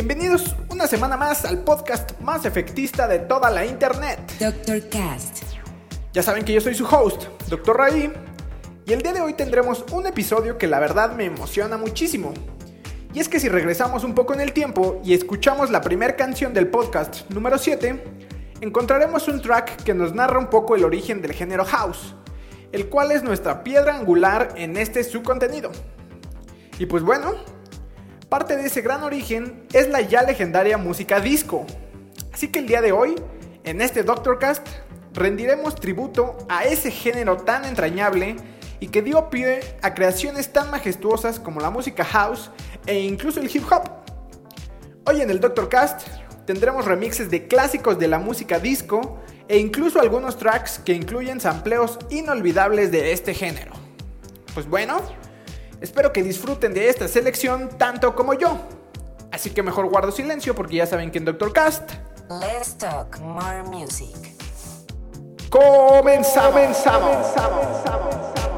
Bienvenidos una semana más al podcast más efectista de toda la internet. Dr. Cast. Ya saben que yo soy su host, Dr. Ray, y el día de hoy tendremos un episodio que la verdad me emociona muchísimo. Y es que si regresamos un poco en el tiempo y escuchamos la primera canción del podcast número 7, encontraremos un track que nos narra un poco el origen del género house, el cual es nuestra piedra angular en este su contenido. Y pues bueno, parte de ese gran origen es la ya legendaria música disco. Así que el día de hoy, en este Doctorcast, rendiremos tributo a ese género tan entrañable y que dio pie a creaciones tan majestuosas como la música house e incluso el hip hop. Hoy en el Doctorcast tendremos remixes de clásicos de la música disco e incluso algunos tracks que incluyen sampleos inolvidables de este género. Pues bueno, espero que disfruten de esta selección tanto como yo. Así que mejor guardo silencio porque ya saben que en Doctorcast Let's talk more music. comenzamos. comenzamos.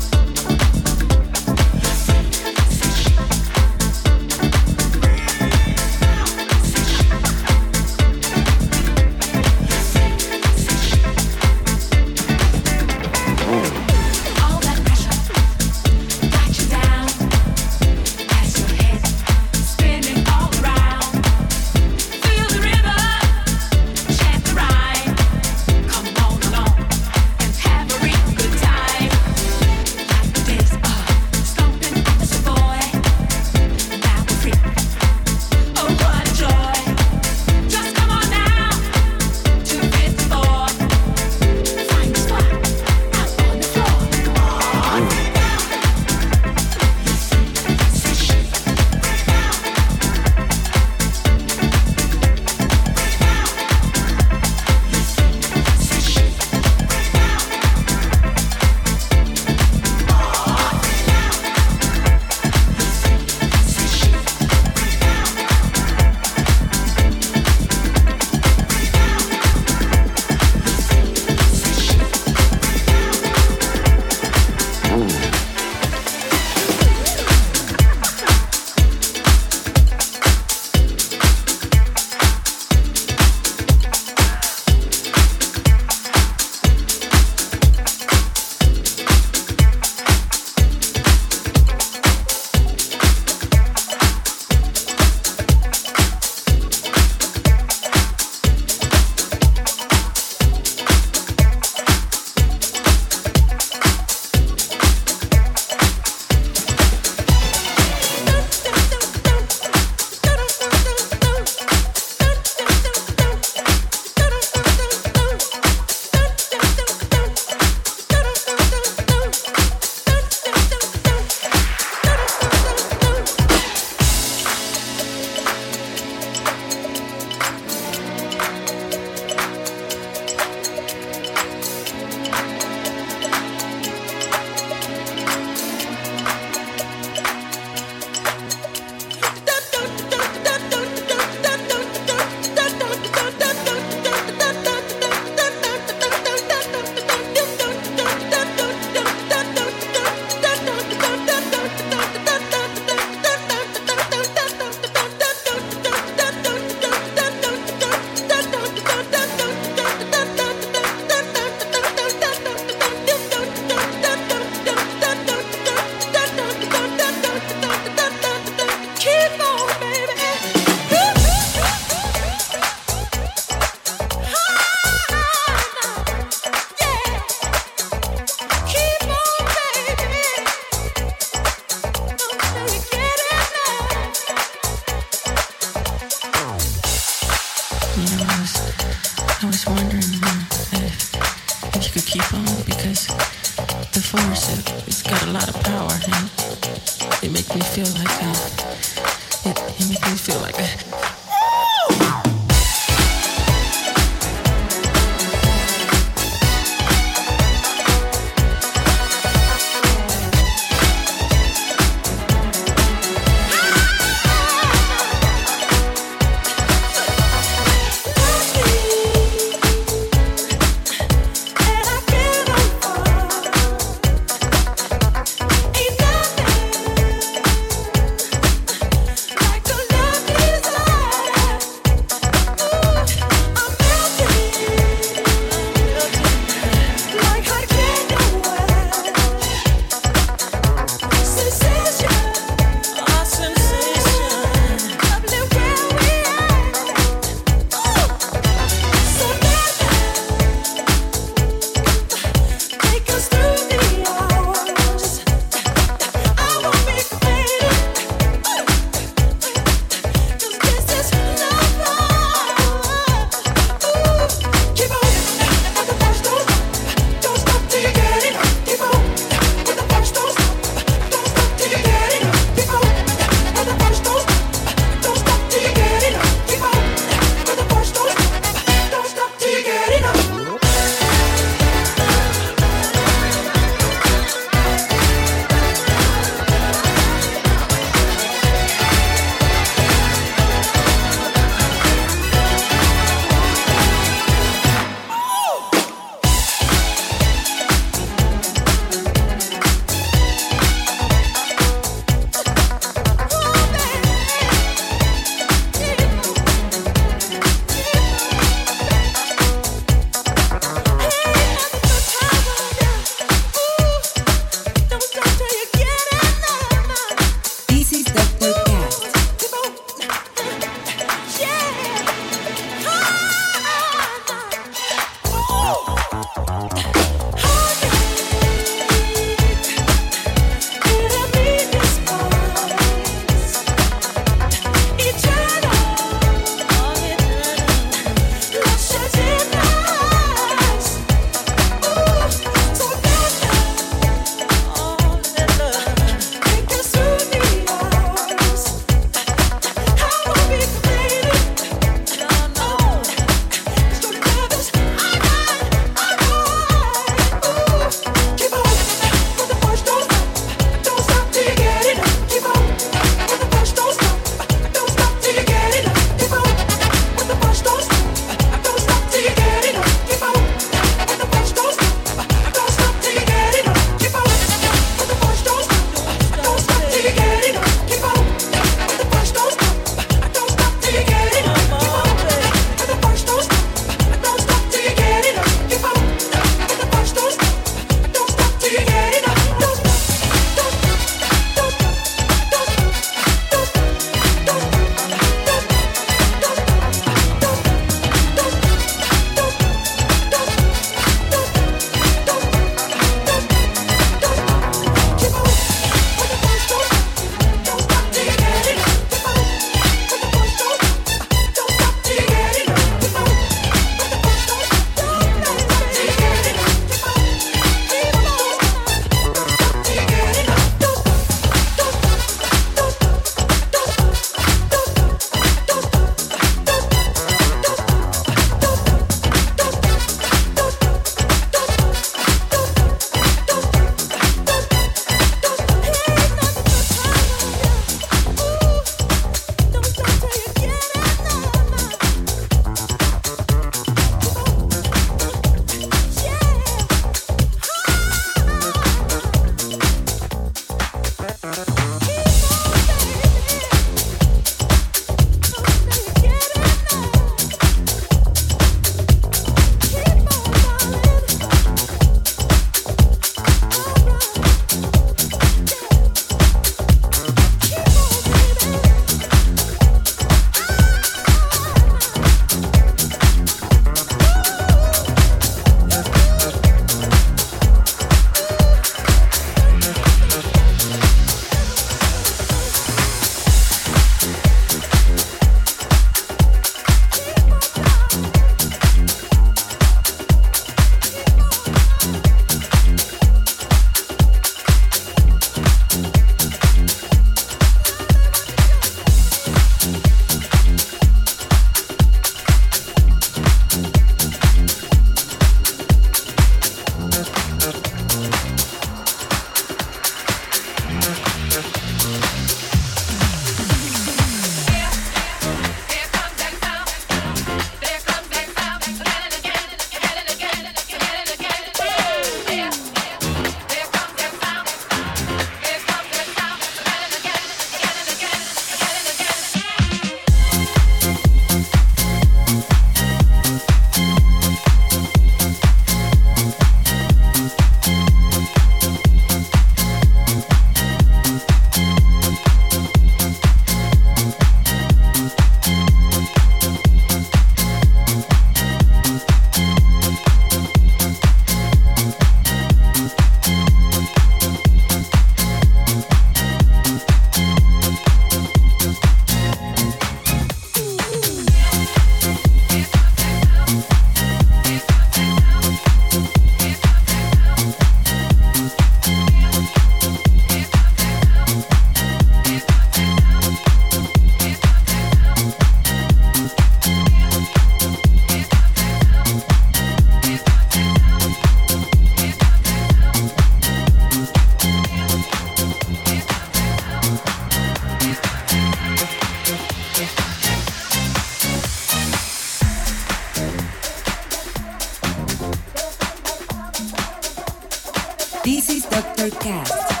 Dr.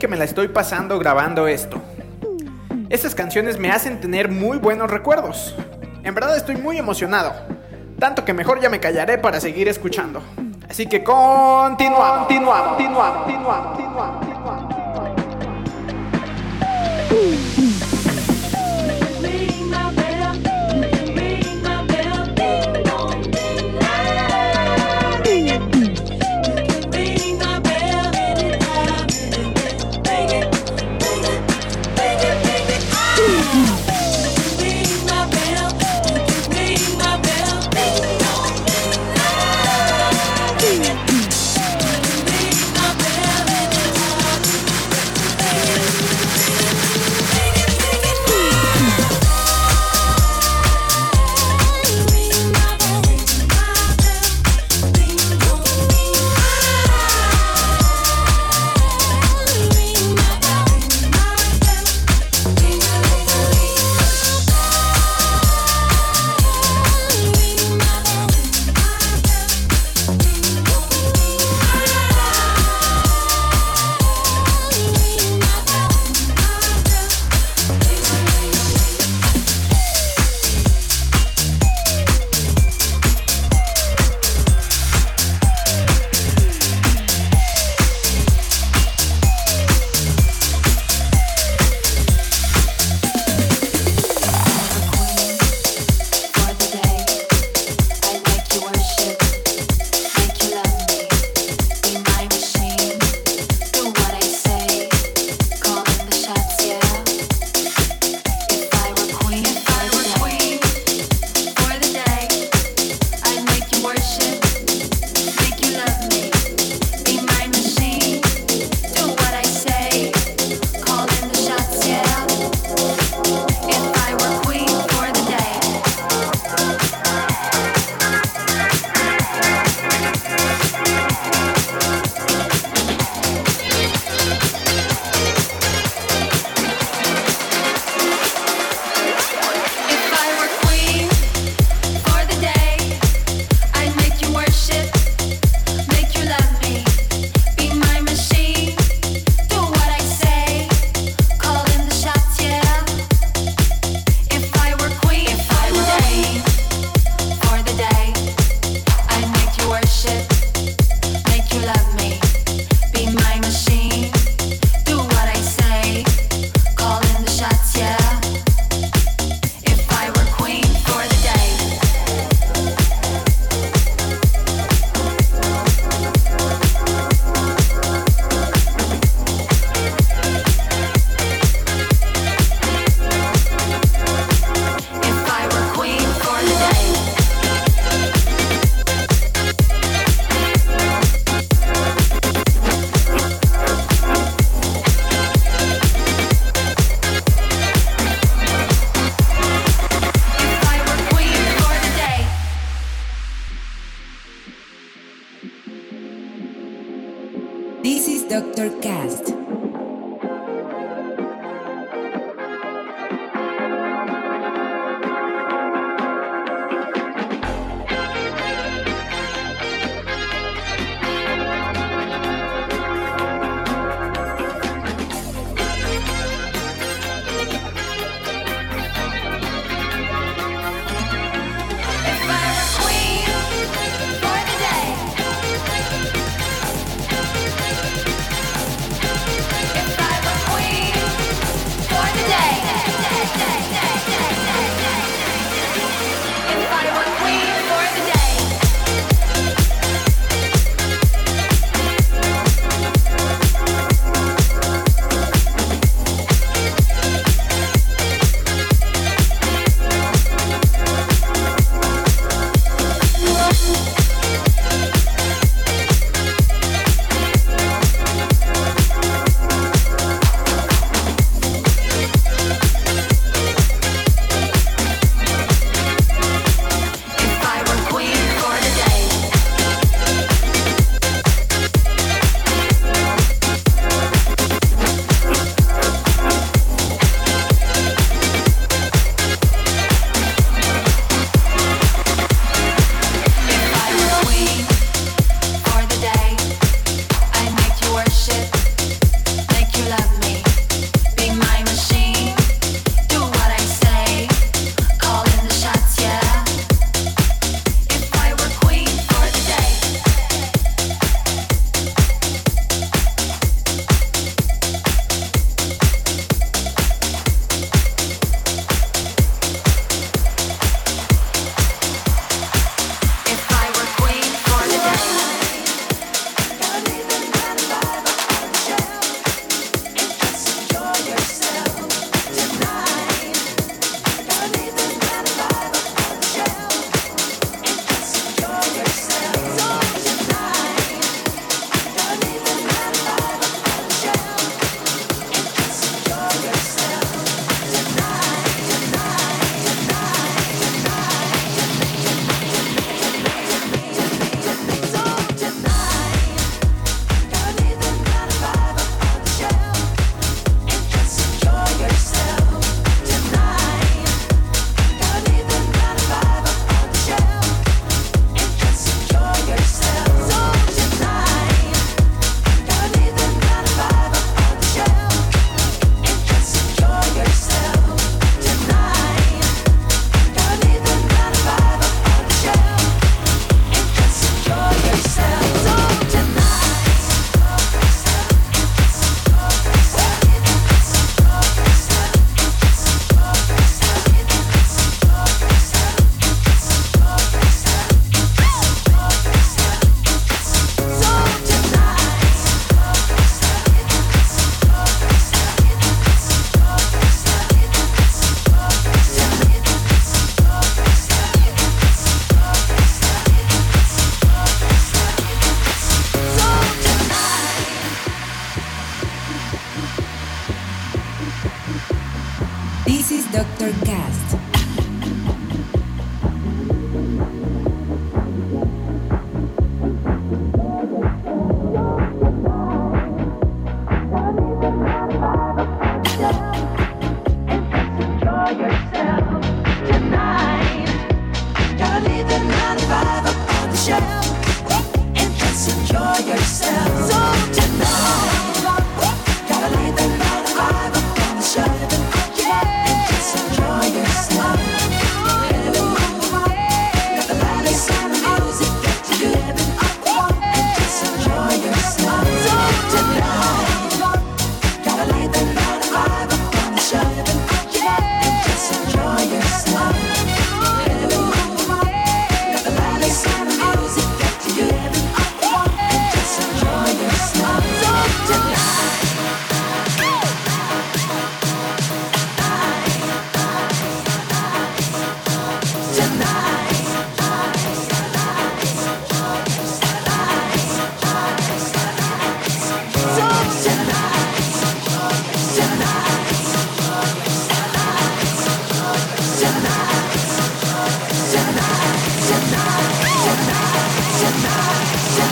que me la estoy pasando grabando esto. Estas canciones me hacen tener muy buenos recuerdos. En verdad estoy muy emocionado. Tanto que mejor ya me callaré para seguir escuchando. Así que continuamos, continuamos, continuamos, continuamos.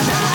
na na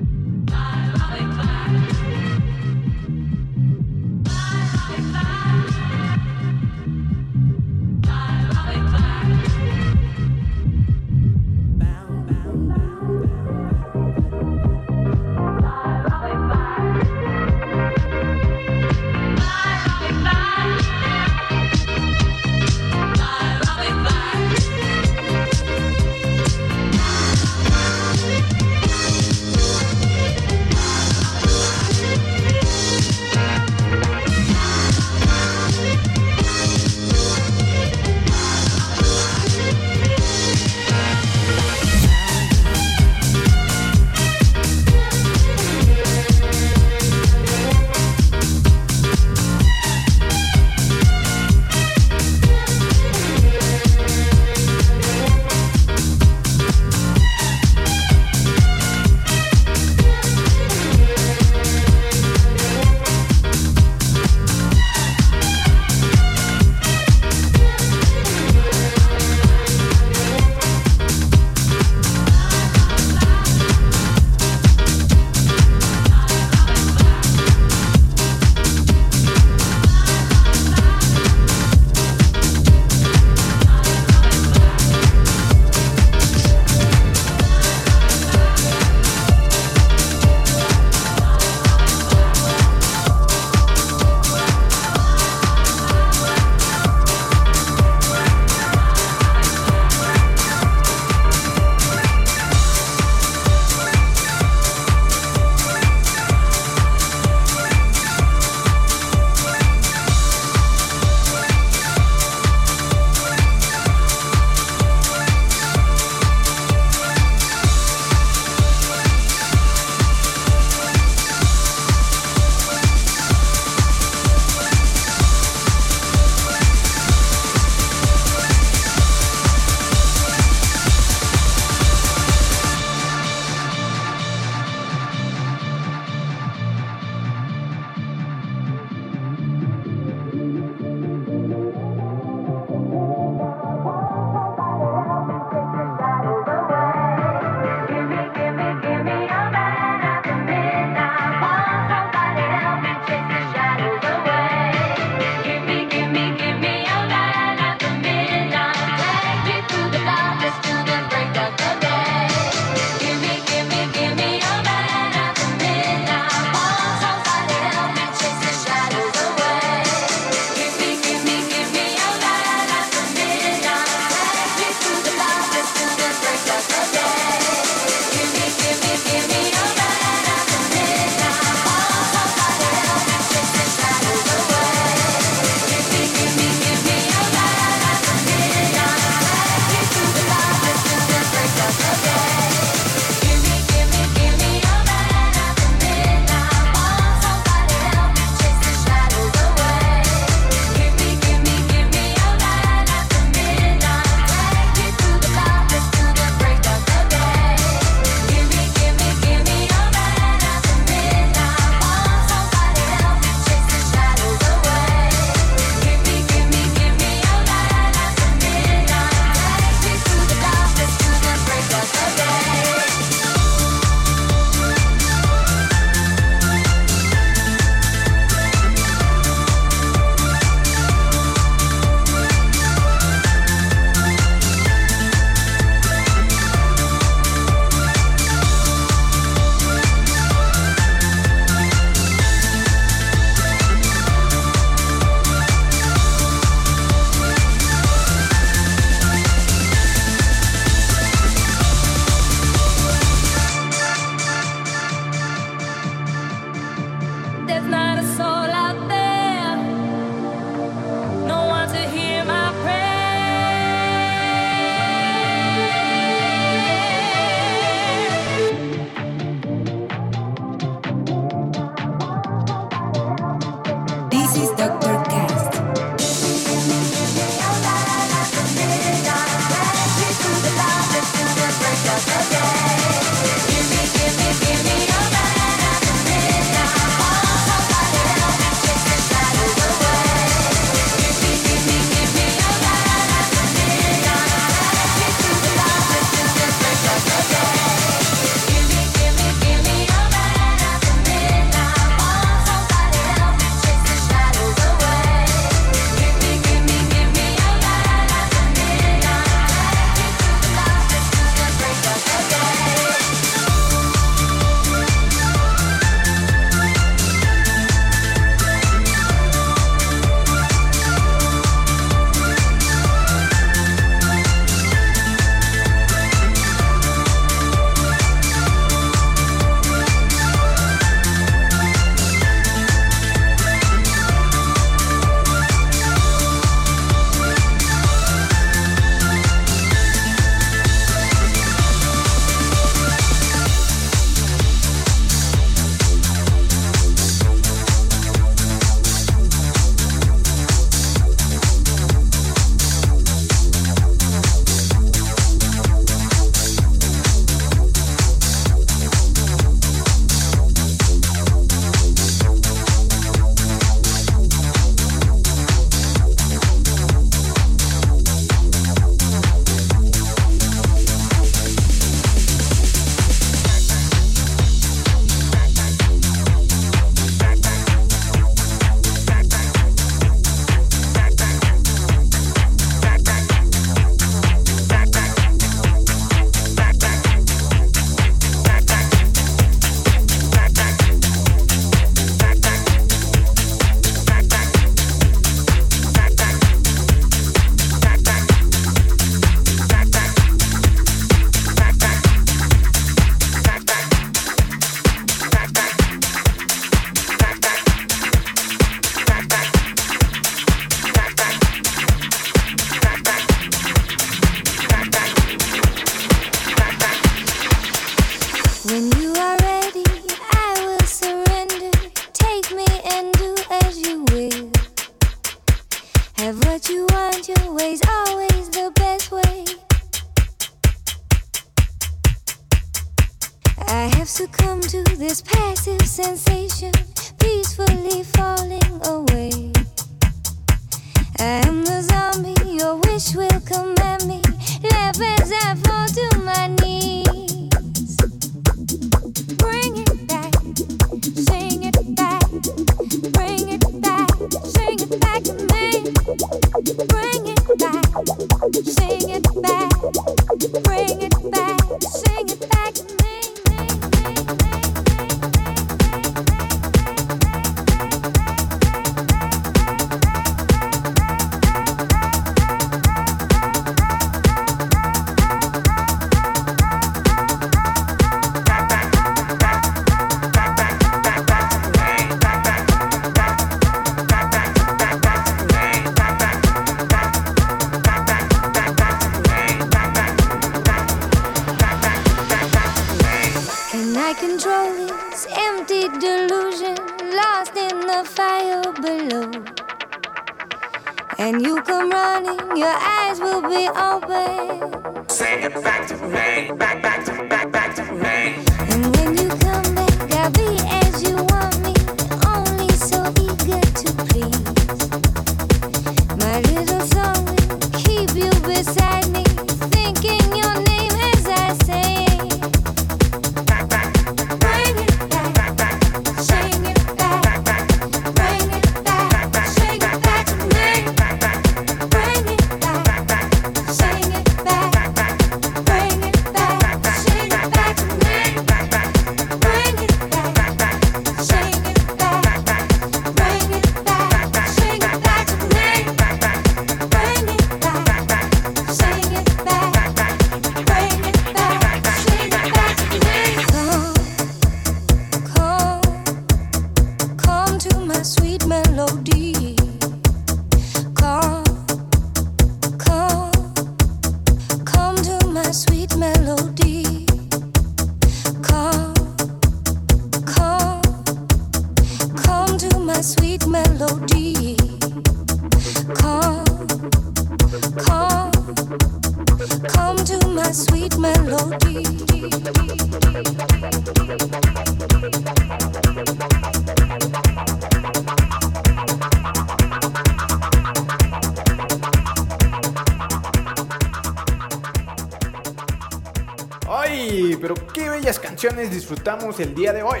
disfrutamos el día de hoy.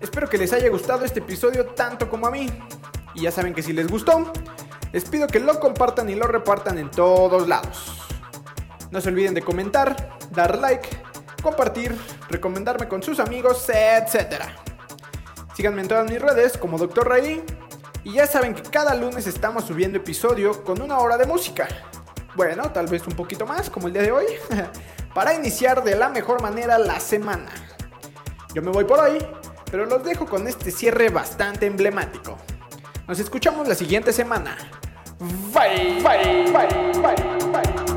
Espero que les haya gustado este episodio tanto como a mí. Y ya saben que si les gustó, les pido que lo compartan y lo repartan en todos lados. No se olviden de comentar, dar like, compartir, recomendarme con sus amigos, etc. Síganme en todas mis redes como Dr. Ray. Y ya saben que cada lunes estamos subiendo episodio con una hora de música. Bueno, tal vez un poquito más, como el día de hoy, para iniciar de la mejor manera la semana. Yo me voy por hoy, pero los dejo con este cierre bastante emblemático. Nos escuchamos la siguiente semana. Bye, bye, bye, bye, bye.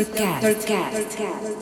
This is Dr. Cast.